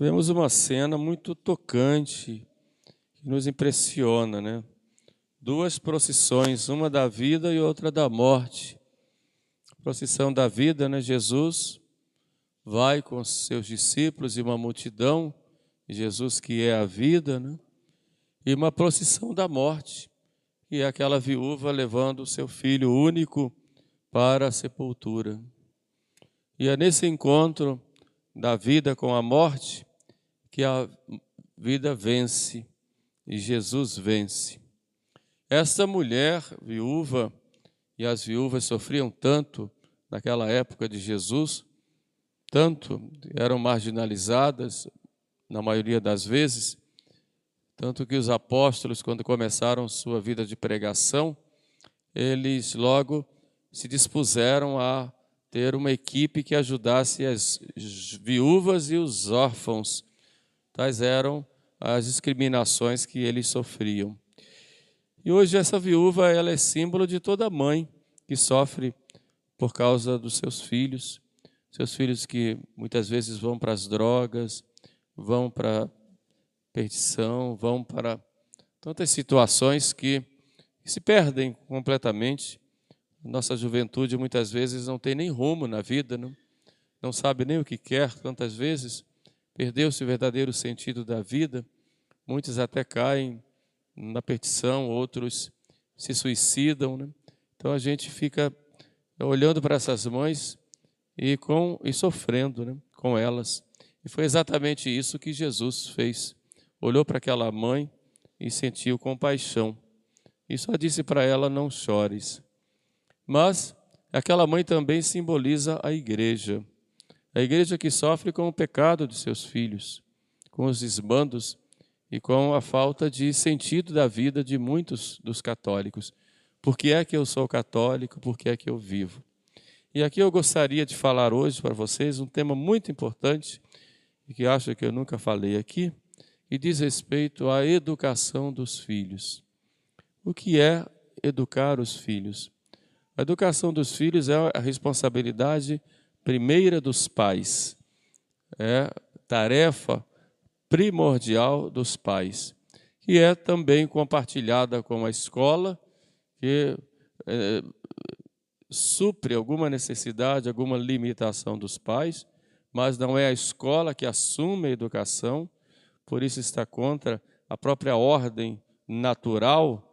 vemos uma cena muito tocante, que nos impressiona, né? Duas procissões, uma da vida e outra da morte. A procissão da vida, né? Jesus vai com seus discípulos e uma multidão, Jesus que é a vida, né? E uma procissão da morte, que é aquela viúva levando o seu filho único para a sepultura. E é nesse encontro da vida com a morte que a vida vence e Jesus vence. Esta mulher viúva, e as viúvas sofriam tanto naquela época de Jesus, tanto eram marginalizadas, na maioria das vezes, tanto que os apóstolos, quando começaram sua vida de pregação, eles logo se dispuseram a ter uma equipe que ajudasse as viúvas e os órfãos. Tais eram as discriminações que eles sofriam. E hoje essa viúva ela é símbolo de toda mãe que sofre por causa dos seus filhos, seus filhos que muitas vezes vão para as drogas, vão para perdição, vão para tantas situações que se perdem completamente. Nossa juventude muitas vezes não tem nem rumo na vida, não, não sabe nem o que quer, quantas vezes perdeu-se o verdadeiro sentido da vida. Muitos até caem na perdição, outros se suicidam. Né? Então a gente fica olhando para essas mães e, com, e sofrendo né? com elas. E foi exatamente isso que Jesus fez. Olhou para aquela mãe e sentiu compaixão. E só disse para ela: Não chores. Mas aquela mãe também simboliza a igreja. A igreja que sofre com o pecado de seus filhos, com os desbandos e com a falta de sentido da vida de muitos dos católicos. Por que é que eu sou católico? Por que é que eu vivo? E aqui eu gostaria de falar hoje para vocês um tema muito importante e que acho que eu nunca falei aqui, e diz respeito à educação dos filhos. O que é educar os filhos? A educação dos filhos é a responsabilidade primeira dos pais, é tarefa primordial dos pais, que é também compartilhada com a escola, que é, supre alguma necessidade, alguma limitação dos pais, mas não é a escola que assume a educação, por isso está contra a própria ordem natural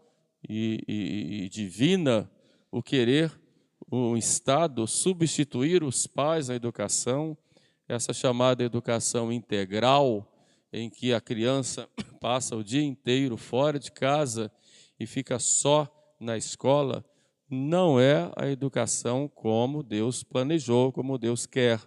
e, e, e divina o querer o Estado substituir os pais na educação, essa chamada educação integral, em que a criança passa o dia inteiro fora de casa e fica só na escola, não é a educação como Deus planejou, como Deus quer,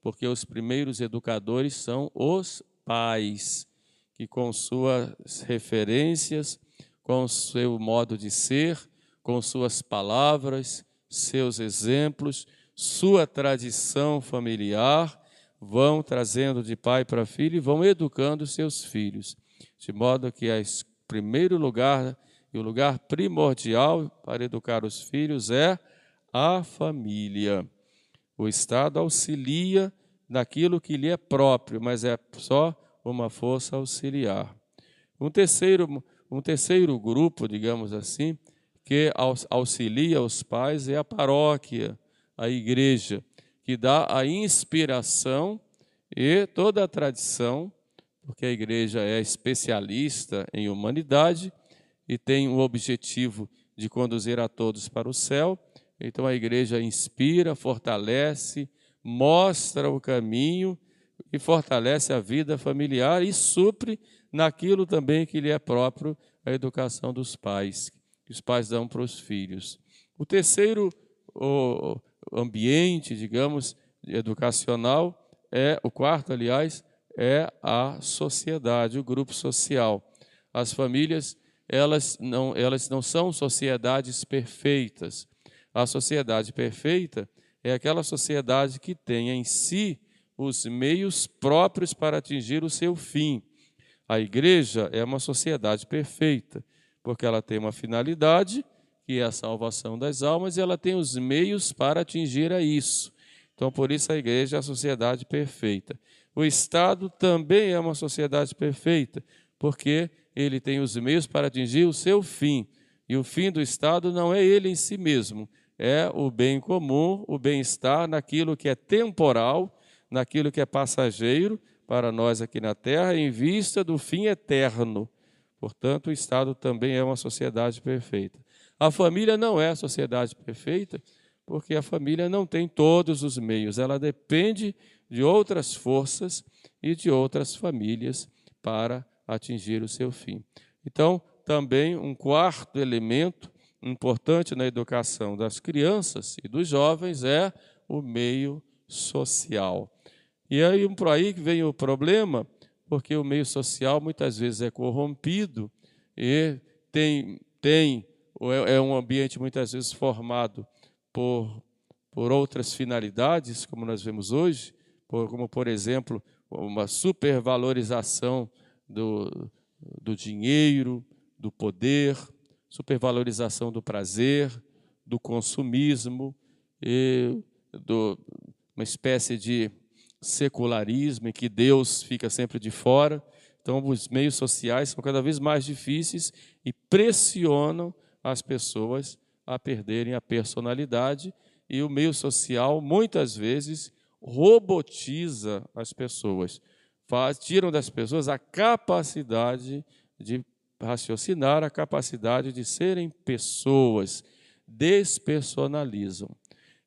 porque os primeiros educadores são os pais, que com suas referências, com seu modo de ser, com suas palavras, seus exemplos, sua tradição familiar, vão trazendo de pai para filho e vão educando seus filhos, de modo que o primeiro lugar e o lugar primordial para educar os filhos é a família. O Estado auxilia naquilo que lhe é próprio, mas é só uma força auxiliar. Um terceiro, um terceiro grupo, digamos assim, que auxilia os pais é a paróquia, a igreja, que dá a inspiração e toda a tradição, porque a igreja é especialista em humanidade e tem o objetivo de conduzir a todos para o céu. Então a igreja inspira, fortalece, mostra o caminho e fortalece a vida familiar e supre naquilo também que lhe é próprio a educação dos pais, que os pais dão para os filhos. O terceiro o ambiente, digamos, educacional é o quarto, aliás, é a sociedade, o grupo social. As famílias, elas não, elas não são sociedades perfeitas. A sociedade perfeita é aquela sociedade que tem em si os meios próprios para atingir o seu fim. A igreja é uma sociedade perfeita porque ela tem uma finalidade, que é a salvação das almas, e ela tem os meios para atingir a isso. Então, por isso a igreja é a sociedade perfeita. O Estado também é uma sociedade perfeita, porque ele tem os meios para atingir o seu fim. E o fim do Estado não é ele em si mesmo, é o bem comum, o bem-estar naquilo que é temporal, naquilo que é passageiro para nós aqui na terra, em vista do fim eterno. Portanto, o Estado também é uma sociedade perfeita. A família não é a sociedade perfeita, porque a família não tem todos os meios, ela depende de outras forças e de outras famílias para atingir o seu fim. Então, também um quarto elemento importante na educação das crianças e dos jovens é o meio social. E aí por aí que vem o problema, porque o meio social muitas vezes é corrompido e tem, tem é, é um ambiente muitas vezes formado por, por outras finalidades, como nós vemos hoje, por, como, por exemplo, uma supervalorização do, do dinheiro, do poder, supervalorização do prazer, do consumismo, e do, uma espécie de secularismo em que Deus fica sempre de fora. Então, os meios sociais são cada vez mais difíceis e pressionam as pessoas a perderem a personalidade e o meio social muitas vezes robotiza as pessoas, faz, tiram das pessoas a capacidade de raciocinar, a capacidade de serem pessoas, despersonalizam.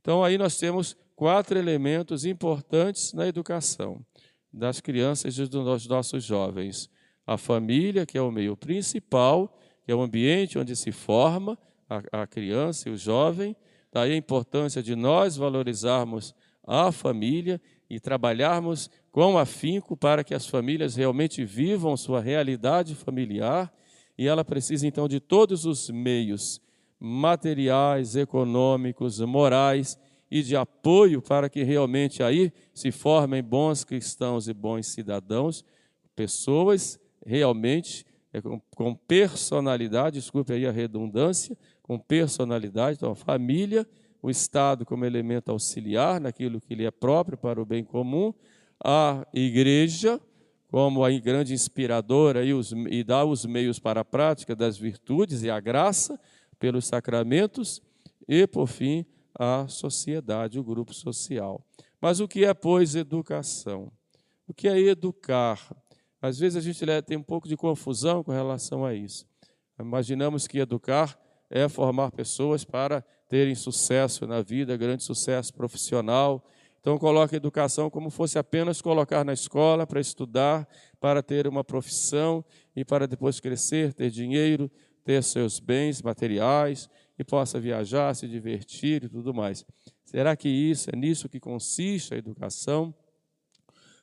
Então aí nós temos quatro elementos importantes na educação das crianças e dos nossos jovens: a família, que é o meio principal, que é o ambiente onde se forma a, a criança e o jovem. Daí a importância de nós valorizarmos a família e trabalharmos com afinco para que as famílias realmente vivam sua realidade familiar e ela precisa então de todos os meios materiais, econômicos, morais e de apoio para que realmente aí se formem bons cristãos e bons cidadãos, pessoas realmente é com, personalidade, desculpe aí a redundância, com personalidade, então a família, o Estado como elemento auxiliar naquilo que lhe é próprio para o bem comum, a igreja como a grande inspiradora e, os, e dá os meios para a prática das virtudes e a graça pelos sacramentos, e, por fim, a sociedade, o grupo social. Mas o que é, pois, educação? O que é educar? Às vezes a gente tem um pouco de confusão com relação a isso. Imaginamos que educar é formar pessoas para terem sucesso na vida, grande sucesso profissional. Então coloca a educação como fosse apenas colocar na escola para estudar, para ter uma profissão e para depois crescer, ter dinheiro, ter seus bens materiais e possa viajar, se divertir e tudo mais. Será que isso é nisso que consiste a educação?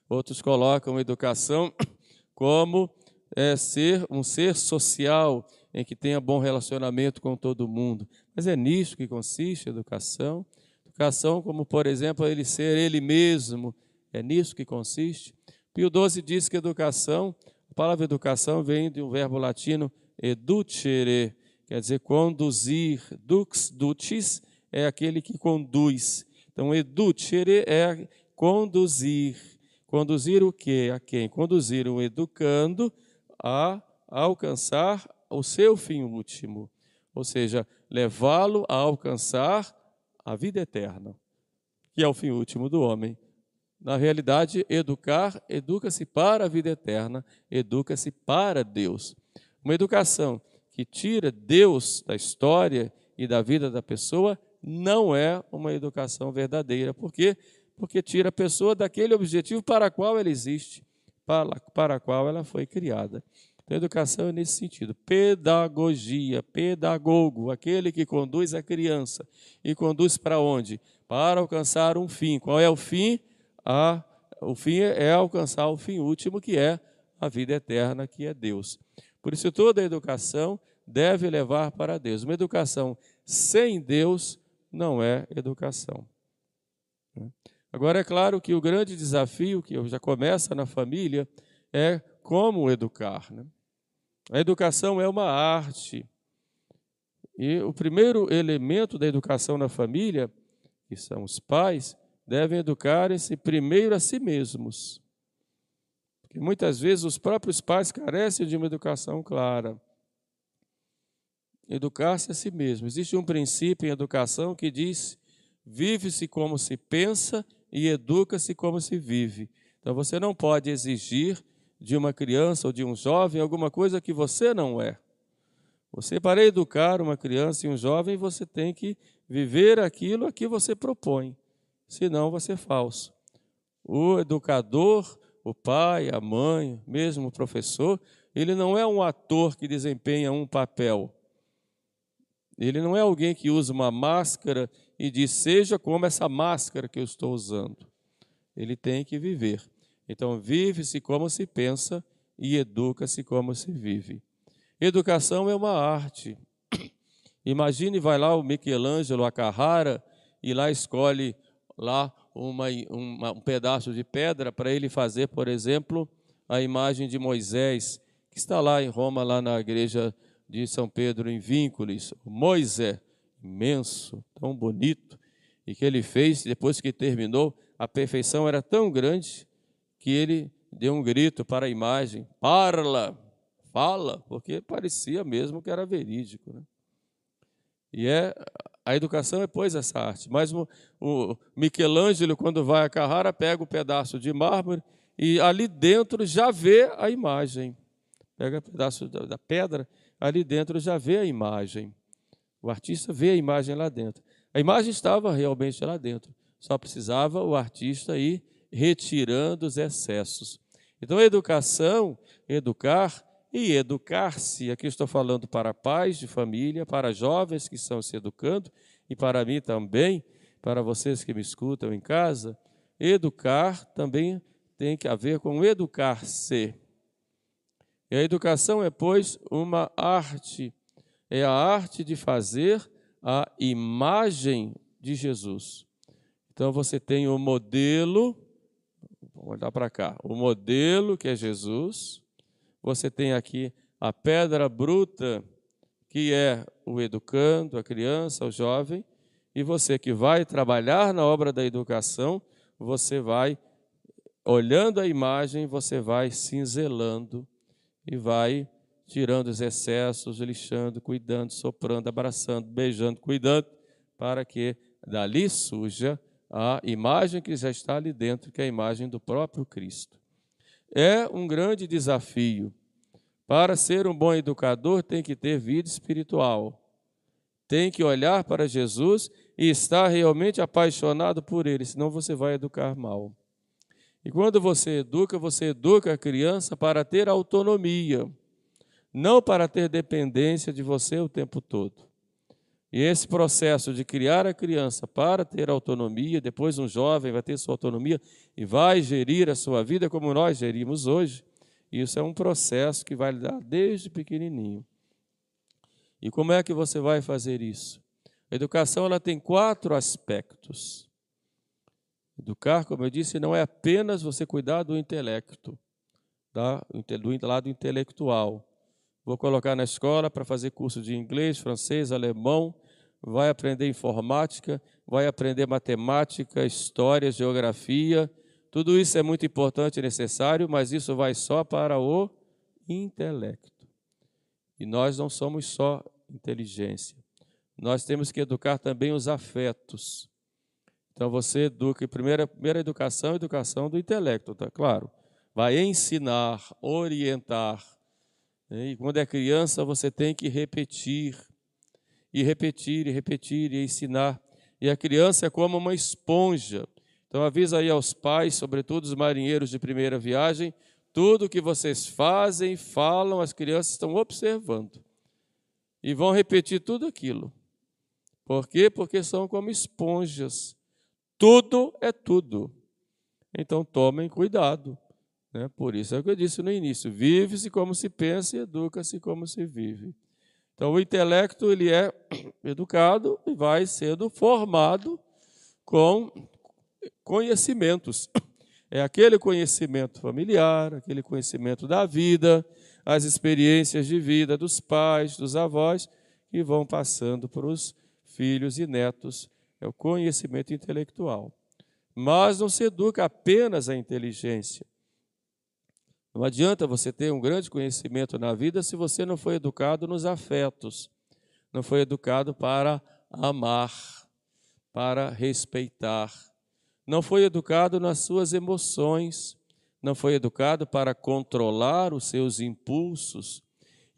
Outros colocam educação como é, ser um ser social em que tenha bom relacionamento com todo mundo. Mas é nisso que consiste a educação. Educação, como por exemplo, ele ser ele mesmo, é nisso que consiste. Pio XII diz que educação, a palavra educação vem de um verbo latino educere, quer dizer conduzir. Dux, ducis, é aquele que conduz. Então, educere é conduzir. Conduzir o quê? A quem? Conduzir o educando a alcançar o seu fim último, ou seja, levá-lo a alcançar a vida eterna, que é o fim último do homem. Na realidade, educar, educa-se para a vida eterna, educa-se para Deus. Uma educação que tira Deus da história e da vida da pessoa não é uma educação verdadeira. Por quê? porque tira a pessoa daquele objetivo para qual ela existe, para, para qual ela foi criada. Então, educação é nesse sentido. Pedagogia, pedagogo, aquele que conduz a criança. E conduz para onde? Para alcançar um fim. Qual é o fim? A, o fim é alcançar o fim último, que é a vida eterna, que é Deus. Por isso, toda educação deve levar para Deus. Uma educação sem Deus não é educação. Agora, é claro que o grande desafio, que já começa na família, é como educar. Né? A educação é uma arte. E o primeiro elemento da educação na família, que são os pais, devem educar-se primeiro a si mesmos. Muitas vezes os próprios pais carecem de uma educação clara. Educar-se a si mesmo. Existe um princípio em educação que diz: vive-se como se pensa e educa-se como se vive. Então você não pode exigir de uma criança ou de um jovem alguma coisa que você não é. Você, para educar uma criança e um jovem, você tem que viver aquilo a que você propõe, senão você é falso. O educador, o pai, a mãe, mesmo o professor, ele não é um ator que desempenha um papel. Ele não é alguém que usa uma máscara e diz, seja como essa máscara que eu estou usando. Ele tem que viver. Então, vive-se como se pensa e educa-se como se vive. Educação é uma arte. Imagine, vai lá o Michelangelo, a Carrara, e lá escolhe lá uma, uma, um pedaço de pedra para ele fazer, por exemplo, a imagem de Moisés, que está lá em Roma, lá na igreja de São Pedro, em Vínculos. Moisés, imenso, tão bonito, e que ele fez, depois que terminou, a perfeição era tão grande que ele deu um grito para a imagem: Parla, fala, porque parecia mesmo que era verídico. Né? E é a educação é pois essa arte. Mas o, o Michelangelo, quando vai a Carrara, pega o um pedaço de mármore e ali dentro já vê a imagem. Pega o um pedaço da, da pedra, ali dentro já vê a imagem. O artista vê a imagem lá dentro. A imagem estava realmente lá dentro. Só precisava o artista ir retirando os excessos. Então, a educação, educar, e educar-se. Aqui estou falando para pais de família, para jovens que estão se educando e para mim também, para vocês que me escutam em casa. Educar também tem que haver com educar-se. E a educação é, pois, uma arte, é a arte de fazer a imagem de Jesus. Então você tem o modelo, vamos olhar para cá, o modelo que é Jesus, você tem aqui a pedra bruta, que é o educando, a criança, o jovem, e você que vai trabalhar na obra da educação, você vai, olhando a imagem, você vai cinzelando e vai tirando os excessos, lixando, cuidando, soprando, abraçando, beijando, cuidando, para que dali surja a imagem que já está ali dentro, que é a imagem do próprio Cristo. É um grande desafio. Para ser um bom educador, tem que ter vida espiritual. Tem que olhar para Jesus e estar realmente apaixonado por ele, senão você vai educar mal. E quando você educa, você educa a criança para ter autonomia, não para ter dependência de você o tempo todo. E esse processo de criar a criança para ter autonomia, depois um jovem vai ter sua autonomia e vai gerir a sua vida como nós gerimos hoje. Isso é um processo que vai dar desde pequenininho. E como é que você vai fazer isso? A educação ela tem quatro aspectos. Educar, como eu disse, não é apenas você cuidar do intelecto, tá? do lado intelectual. Vou colocar na escola para fazer curso de inglês, francês, alemão, vai aprender informática, vai aprender matemática, história, geografia. Tudo isso é muito importante e necessário, mas isso vai só para o intelecto. E nós não somos só inteligência. Nós temos que educar também os afetos. Então você educa, primeira, primeira educação, educação do intelecto, tá claro. Vai ensinar, orientar. E quando é criança, você tem que repetir e repetir, e repetir, e ensinar. E a criança é como uma esponja. Então avisa aí aos pais, sobretudo os marinheiros de primeira viagem, tudo que vocês fazem, falam, as crianças estão observando. E vão repetir tudo aquilo. Por quê? Porque são como esponjas. Tudo é tudo. Então tomem cuidado. Né? Por isso é o que eu disse no início: vive-se como se pensa e educa-se como se vive. Então, o intelecto ele é educado e vai sendo formado com conhecimentos. É aquele conhecimento familiar, aquele conhecimento da vida, as experiências de vida dos pais, dos avós, que vão passando para os filhos e netos. É o conhecimento intelectual. Mas não se educa apenas a inteligência. Não adianta você ter um grande conhecimento na vida se você não foi educado nos afetos, não foi educado para amar, para respeitar, não foi educado nas suas emoções, não foi educado para controlar os seus impulsos.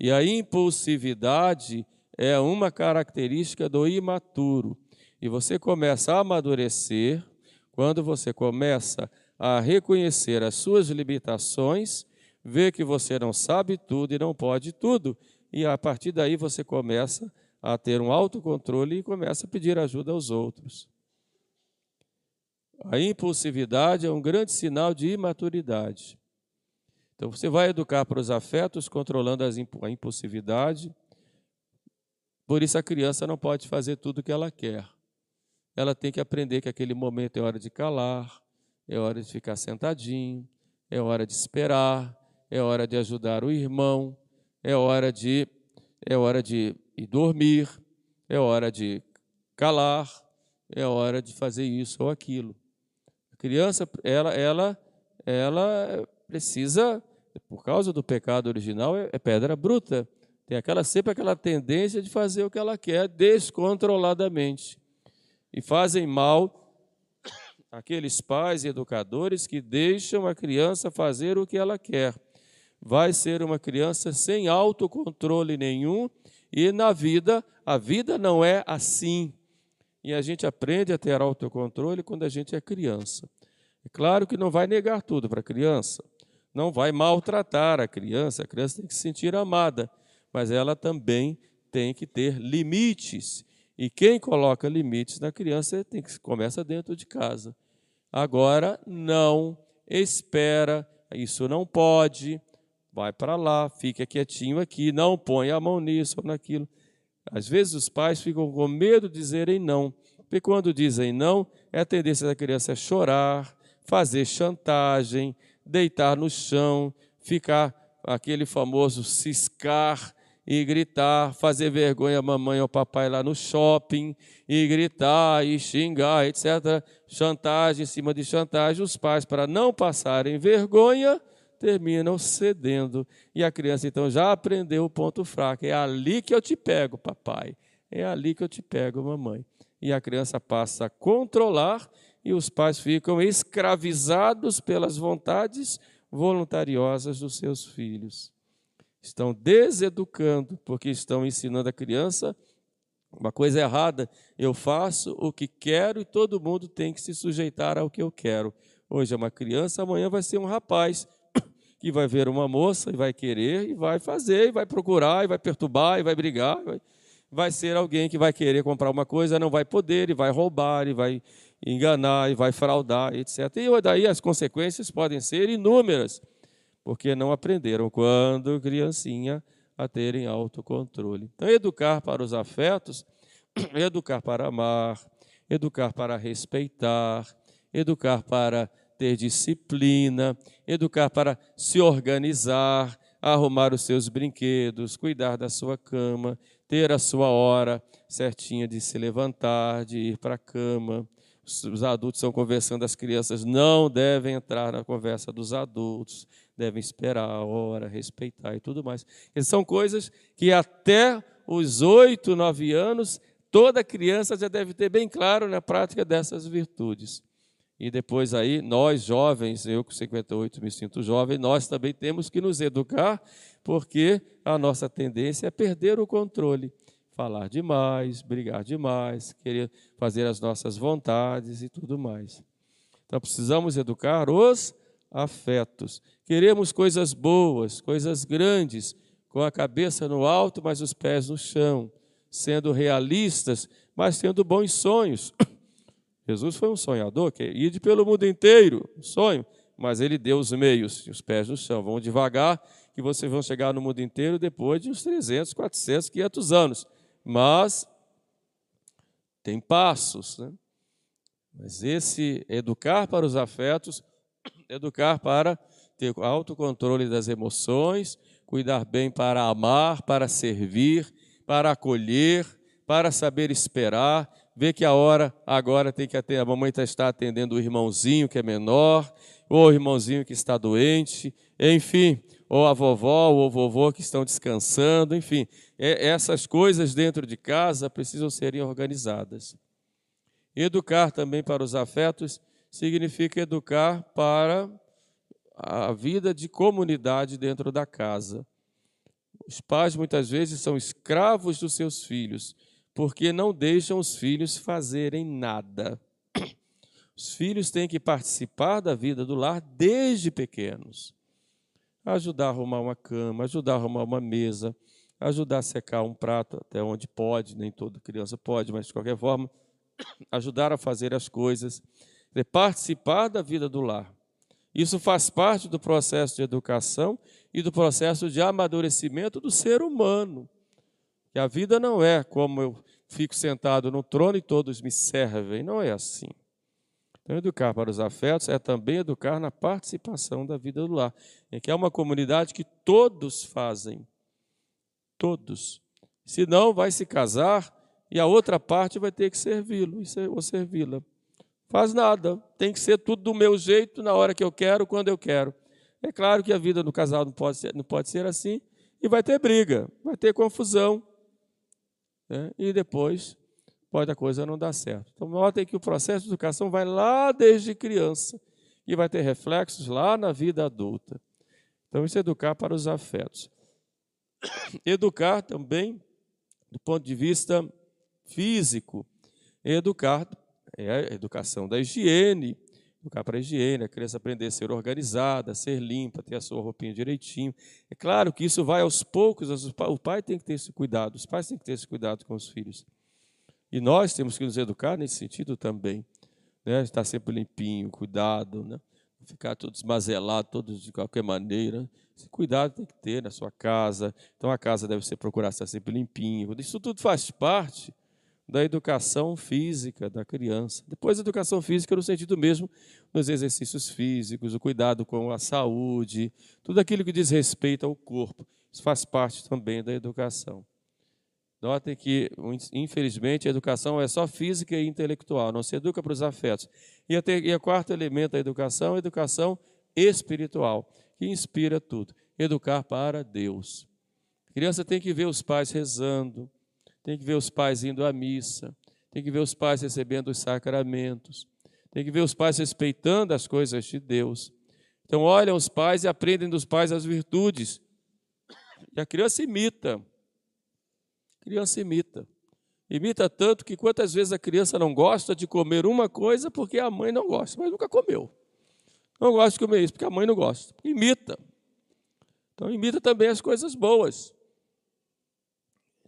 E a impulsividade é uma característica do imaturo. E você começa a amadurecer quando você começa a reconhecer as suas limitações, ver que você não sabe tudo e não pode tudo, e a partir daí você começa a ter um autocontrole e começa a pedir ajuda aos outros. A impulsividade é um grande sinal de imaturidade. Então você vai educar para os afetos controlando a impulsividade. Por isso a criança não pode fazer tudo o que ela quer. Ela tem que aprender que aquele momento é hora de calar, é hora de ficar sentadinho, é hora de esperar, é hora de ajudar o irmão, é hora de é hora de ir dormir, é hora de calar, é hora de fazer isso ou aquilo. A criança, ela, ela, ela precisa, por causa do pecado original, é, é pedra bruta. Tem aquela sempre aquela tendência de fazer o que ela quer descontroladamente. E fazem mal aqueles pais e educadores que deixam a criança fazer o que ela quer. Vai ser uma criança sem autocontrole nenhum e na vida, a vida não é assim. E a gente aprende a ter autocontrole quando a gente é criança. É claro que não vai negar tudo para a criança, não vai maltratar a criança, a criança tem que se sentir amada, mas ela também tem que ter limites. E quem coloca limites na criança tem que começa dentro de casa. Agora não espera, isso não pode, vai para lá, fica quietinho aqui, não põe a mão nisso ou naquilo. Às vezes os pais ficam com medo de dizerem não, porque quando dizem não, é a tendência da criança é chorar, fazer chantagem, deitar no chão, ficar aquele famoso ciscar e gritar, fazer vergonha a mamãe ou papai lá no shopping, e gritar e xingar, etc. Chantagem em cima de chantagem. Os pais, para não passarem vergonha, terminam cedendo. E a criança então já aprendeu o ponto fraco. É ali que eu te pego, papai. É ali que eu te pego, mamãe. E a criança passa a controlar e os pais ficam escravizados pelas vontades voluntariosas dos seus filhos. Estão deseducando, porque estão ensinando a criança uma coisa errada. Eu faço o que quero e todo mundo tem que se sujeitar ao que eu quero. Hoje é uma criança, amanhã vai ser um rapaz que vai ver uma moça e vai querer e vai fazer, e vai procurar, e vai perturbar, e vai brigar. Vai, ser alguém que vai querer comprar uma coisa, não vai poder, e vai roubar, e vai enganar, e vai fraudar, etc. E daí as consequências podem ser inúmeras, porque não aprenderam quando criancinha a terem autocontrole. Então, educar para os afetos, educar para amar, educar para respeitar, educar para ter disciplina, educar para se organizar, arrumar os seus brinquedos, cuidar da sua cama, ter a sua hora certinha de se levantar, de ir para a cama. Os adultos estão conversando, as crianças não devem entrar na conversa dos adultos, devem esperar a hora, respeitar e tudo mais. Essas são coisas que até os oito, nove anos, toda criança já deve ter bem claro na prática dessas virtudes. E depois aí, nós jovens, eu com 58 me sinto jovem, nós também temos que nos educar, porque a nossa tendência é perder o controle. Falar demais, brigar demais, querer fazer as nossas vontades e tudo mais. Então precisamos educar os afetos. Queremos coisas boas, coisas grandes, com a cabeça no alto, mas os pés no chão, sendo realistas, mas tendo bons sonhos. Jesus foi um sonhador, que ir pelo mundo inteiro, um sonho, mas ele deu os meios, os pés no chão. Vão devagar, que vocês vão chegar no mundo inteiro depois de uns 300, 400, 500 anos. Mas tem passos, né? Mas esse educar para os afetos, educar para ter autocontrole das emoções, cuidar bem para amar, para servir, para acolher, para saber esperar, vê que a hora agora tem que atender, a mamãe está atendendo o irmãozinho que é menor, ou o irmãozinho que está doente, enfim, ou a vovó ou o vovô que estão descansando, enfim, é, essas coisas dentro de casa precisam serem organizadas. Educar também para os afetos significa educar para a vida de comunidade dentro da casa. Os pais muitas vezes são escravos dos seus filhos, porque não deixam os filhos fazerem nada. Os filhos têm que participar da vida do lar desde pequenos. Ajudar a arrumar uma cama, ajudar a arrumar uma mesa, ajudar a secar um prato até onde pode, nem toda criança pode, mas de qualquer forma, ajudar a fazer as coisas, participar da vida do lar. Isso faz parte do processo de educação e do processo de amadurecimento do ser humano. Que a vida não é como eu fico sentado no trono e todos me servem, não é assim. Então, educar para os afetos é também educar na participação da vida do lar, em que é uma comunidade que todos fazem, todos. Senão, vai se casar e a outra parte vai ter que servi-lo ou servi-la. Faz nada, tem que ser tudo do meu jeito, na hora que eu quero, quando eu quero. É claro que a vida no casal não pode ser, não pode ser assim, e vai ter briga, vai ter confusão, né? e depois pode a coisa não dar certo. Então, notem que o processo de educação vai lá desde criança e vai ter reflexos lá na vida adulta. Então, isso é educar para os afetos. Educar também, do ponto de vista físico, é educar é a educação da higiene, educar para a higiene, a criança aprender a ser organizada, a ser limpa, ter a sua roupinha direitinho. É claro que isso vai aos poucos, o pai tem que ter esse cuidado, os pais têm que ter esse cuidado com os filhos. E nós temos que nos educar nesse sentido também. Né? Estar sempre limpinho, cuidado, né? ficar todos esmazelado, todos de qualquer maneira. Esse cuidado tem que ter na sua casa. Então a casa deve ser procurar estar sempre limpinho. Isso tudo faz parte da educação física da criança. Depois, educação física no sentido mesmo dos exercícios físicos, o cuidado com a saúde, tudo aquilo que diz respeito ao corpo. Isso faz parte também da educação. Notem que, infelizmente, a educação é só física e intelectual, não se educa para os afetos. E, e o quarto elemento da educação é a educação espiritual, que inspira tudo. Educar para Deus. A criança tem que ver os pais rezando, tem que ver os pais indo à missa, tem que ver os pais recebendo os sacramentos, tem que ver os pais respeitando as coisas de Deus. Então, olham os pais e aprendem dos pais as virtudes. E a criança imita. A criança imita. Imita tanto que quantas vezes a criança não gosta de comer uma coisa porque a mãe não gosta, mas nunca comeu. Não gosta de comer isso porque a mãe não gosta. Imita. Então, imita também as coisas boas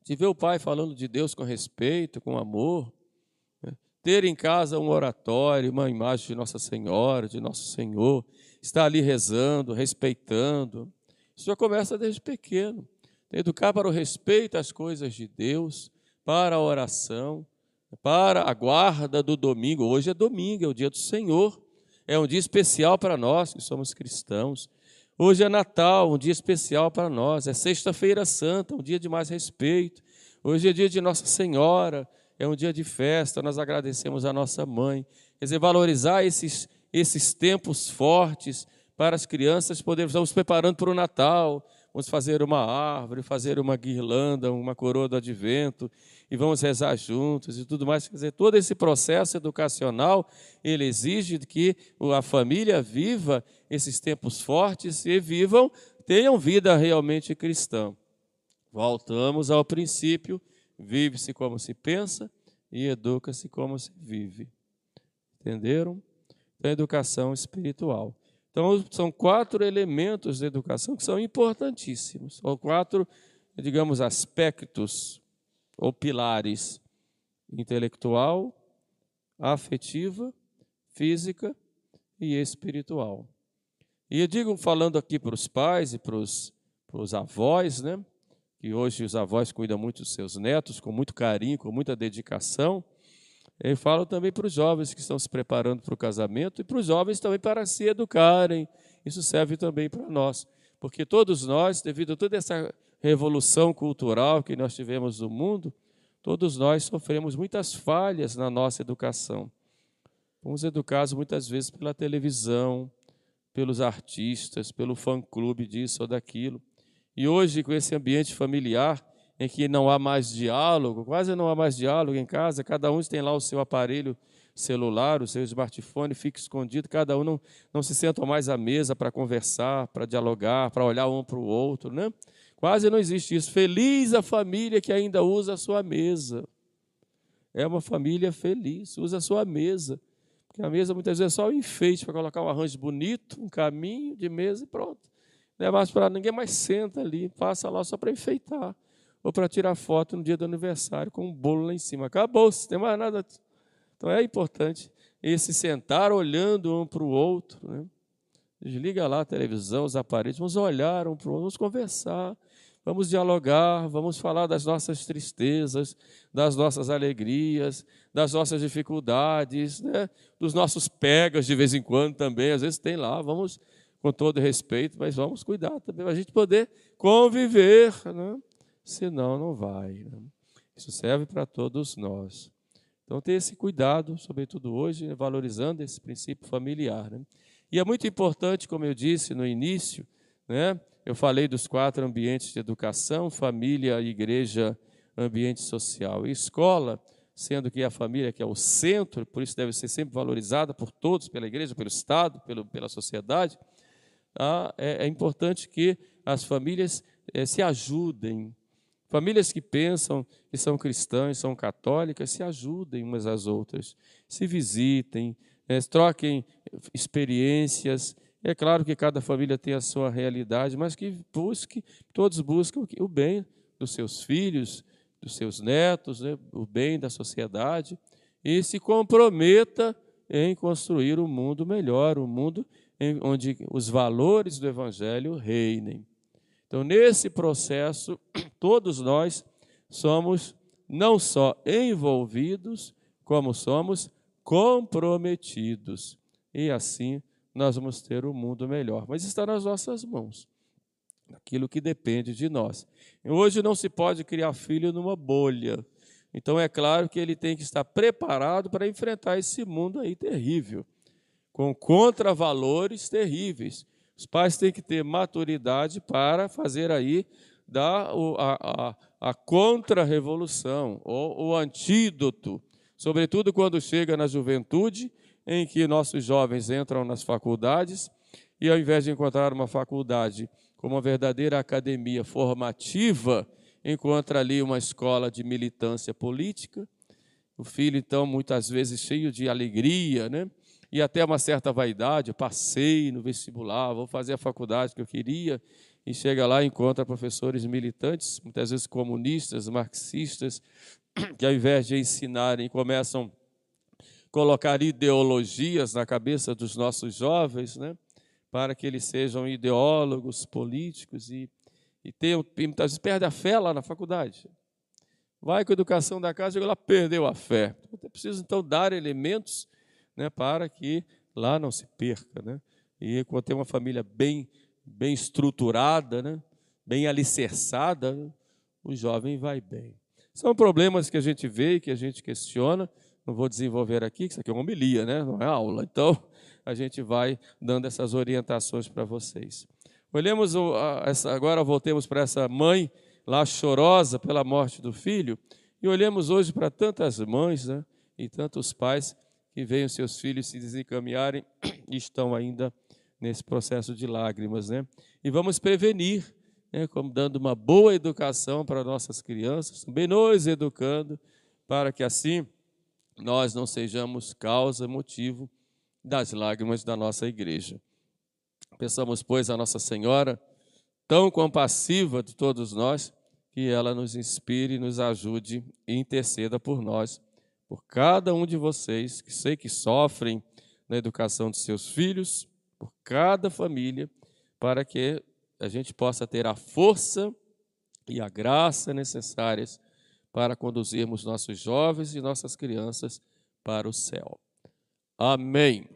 de ver o pai falando de Deus com respeito, com amor, né? ter em casa um oratório, uma imagem de Nossa Senhora, de Nosso Senhor, estar ali rezando, respeitando. Isso já começa desde pequeno. Educar para o respeito às coisas de Deus, para a oração, para a guarda do domingo. Hoje é domingo, é o dia do Senhor. É um dia especial para nós que somos cristãos. Hoje é Natal, um dia especial para nós. É Sexta-feira Santa, um dia de mais respeito. Hoje é dia de Nossa Senhora, é um dia de festa. Nós agradecemos a nossa mãe. Quer dizer, valorizar esses, esses tempos fortes para as crianças podermos estamos preparando para o Natal. Vamos fazer uma árvore, fazer uma guirlanda, uma coroa do advento e vamos rezar juntos e tudo mais. Quer dizer, todo esse processo educacional, ele exige que a família viva esses tempos fortes e vivam, tenham vida realmente cristã. Voltamos ao princípio: vive-se como se pensa e educa-se como se vive. Entenderam? Então, educação espiritual. Então, são quatro elementos da educação que são importantíssimos, ou quatro, digamos, aspectos ou pilares: intelectual, afetiva, física e espiritual. E eu digo, falando aqui para os pais e para os, para os avós, né? que hoje os avós cuidam muito dos seus netos, com muito carinho, com muita dedicação. Eu falo também para os jovens que estão se preparando para o casamento e para os jovens também para se educarem. Isso serve também para nós, porque todos nós, devido a toda essa revolução cultural que nós tivemos no mundo, todos nós sofremos muitas falhas na nossa educação. Fomos educados muitas vezes pela televisão, pelos artistas, pelo fã-clube disso ou daquilo. E hoje, com esse ambiente familiar, em que não há mais diálogo, quase não há mais diálogo em casa, cada um tem lá o seu aparelho celular, o seu smartphone, fica escondido, cada um não, não se senta mais à mesa para conversar, para dialogar, para olhar um para o outro, né? Quase não existe isso. Feliz a família que ainda usa a sua mesa. É uma família feliz, usa a sua mesa. A mesa muitas vezes é só um enfeite para colocar um arranjo bonito, um caminho de mesa e pronto. Não é mais para ninguém mais senta ali, passa lá só para enfeitar. Ou para tirar foto no dia do aniversário com um bolo lá em cima. Acabou, não tem mais nada. Então é importante esse sentar olhando um para o outro. Né? Desliga lá a televisão, os aparelhos, vamos olhar um para o outro, vamos conversar. Vamos dialogar, vamos falar das nossas tristezas, das nossas alegrias, das nossas dificuldades, né? dos nossos pegas de vez em quando também, às vezes tem lá, vamos com todo respeito, mas vamos cuidar também para a gente poder conviver, né? senão não vai. Né? Isso serve para todos nós. Então, ter esse cuidado, sobretudo hoje, valorizando esse princípio familiar. Né? E é muito importante, como eu disse no início, né? Eu falei dos quatro ambientes de educação: família, igreja, ambiente social e escola, sendo que a família que é o centro, por isso deve ser sempre valorizada por todos, pela igreja, pelo Estado, pelo, pela sociedade. Ah, é, é, importante que as famílias é, se ajudem. Famílias que pensam que são cristãs, são católicas, se ajudem umas às outras, se visitem, é, troquem experiências é claro que cada família tem a sua realidade, mas que busque, todos buscam o bem dos seus filhos, dos seus netos, né? o bem da sociedade, e se comprometa em construir um mundo melhor, um mundo em, onde os valores do Evangelho reinem. Então, nesse processo, todos nós somos não só envolvidos, como somos comprometidos. E assim nós vamos ter um mundo melhor. Mas está nas nossas mãos, aquilo que depende de nós. Hoje não se pode criar filho numa bolha. Então é claro que ele tem que estar preparado para enfrentar esse mundo aí terrível, com contravalores terríveis. Os pais têm que ter maturidade para fazer aí da, a, a, a contra-revolução, ou o antídoto, sobretudo quando chega na juventude em que nossos jovens entram nas faculdades e, ao invés de encontrar uma faculdade como uma verdadeira academia formativa, encontra ali uma escola de militância política. O filho, então, muitas vezes cheio de alegria, né? e até uma certa vaidade. Eu passei no vestibular, vou fazer a faculdade que eu queria. E chega lá e encontra professores militantes, muitas vezes comunistas, marxistas, que ao invés de ensinarem, começam colocar ideologias na cabeça dos nossos jovens, né? para que eles sejam ideólogos políticos e, e tenham, muitas vezes perde a fé lá na faculdade. Vai com a educação da casa, chega lá, perdeu a fé. É preciso, então, dar elementos né, para que lá não se perca. Né? E quando tem uma família bem, bem estruturada, né, bem alicerçada, o jovem vai bem. São problemas que a gente vê e que a gente questiona, não vou desenvolver aqui, que isso aqui é uma homilia, né? não é aula. Então, a gente vai dando essas orientações para vocês. Olhemos agora, voltemos para essa mãe lá chorosa pela morte do filho, e olhemos hoje para tantas mães né, e tantos pais que veem os seus filhos se desencaminharem e estão ainda nesse processo de lágrimas. Né? E vamos prevenir, né, como dando uma boa educação para nossas crianças, também nos educando, para que assim nós não sejamos causa, motivo das lágrimas da nossa igreja. Pensamos, pois, a Nossa Senhora, tão compassiva de todos nós, que ela nos inspire, nos ajude e interceda por nós, por cada um de vocês que sei que sofrem na educação de seus filhos, por cada família, para que a gente possa ter a força e a graça necessárias para conduzirmos nossos jovens e nossas crianças para o céu. Amém.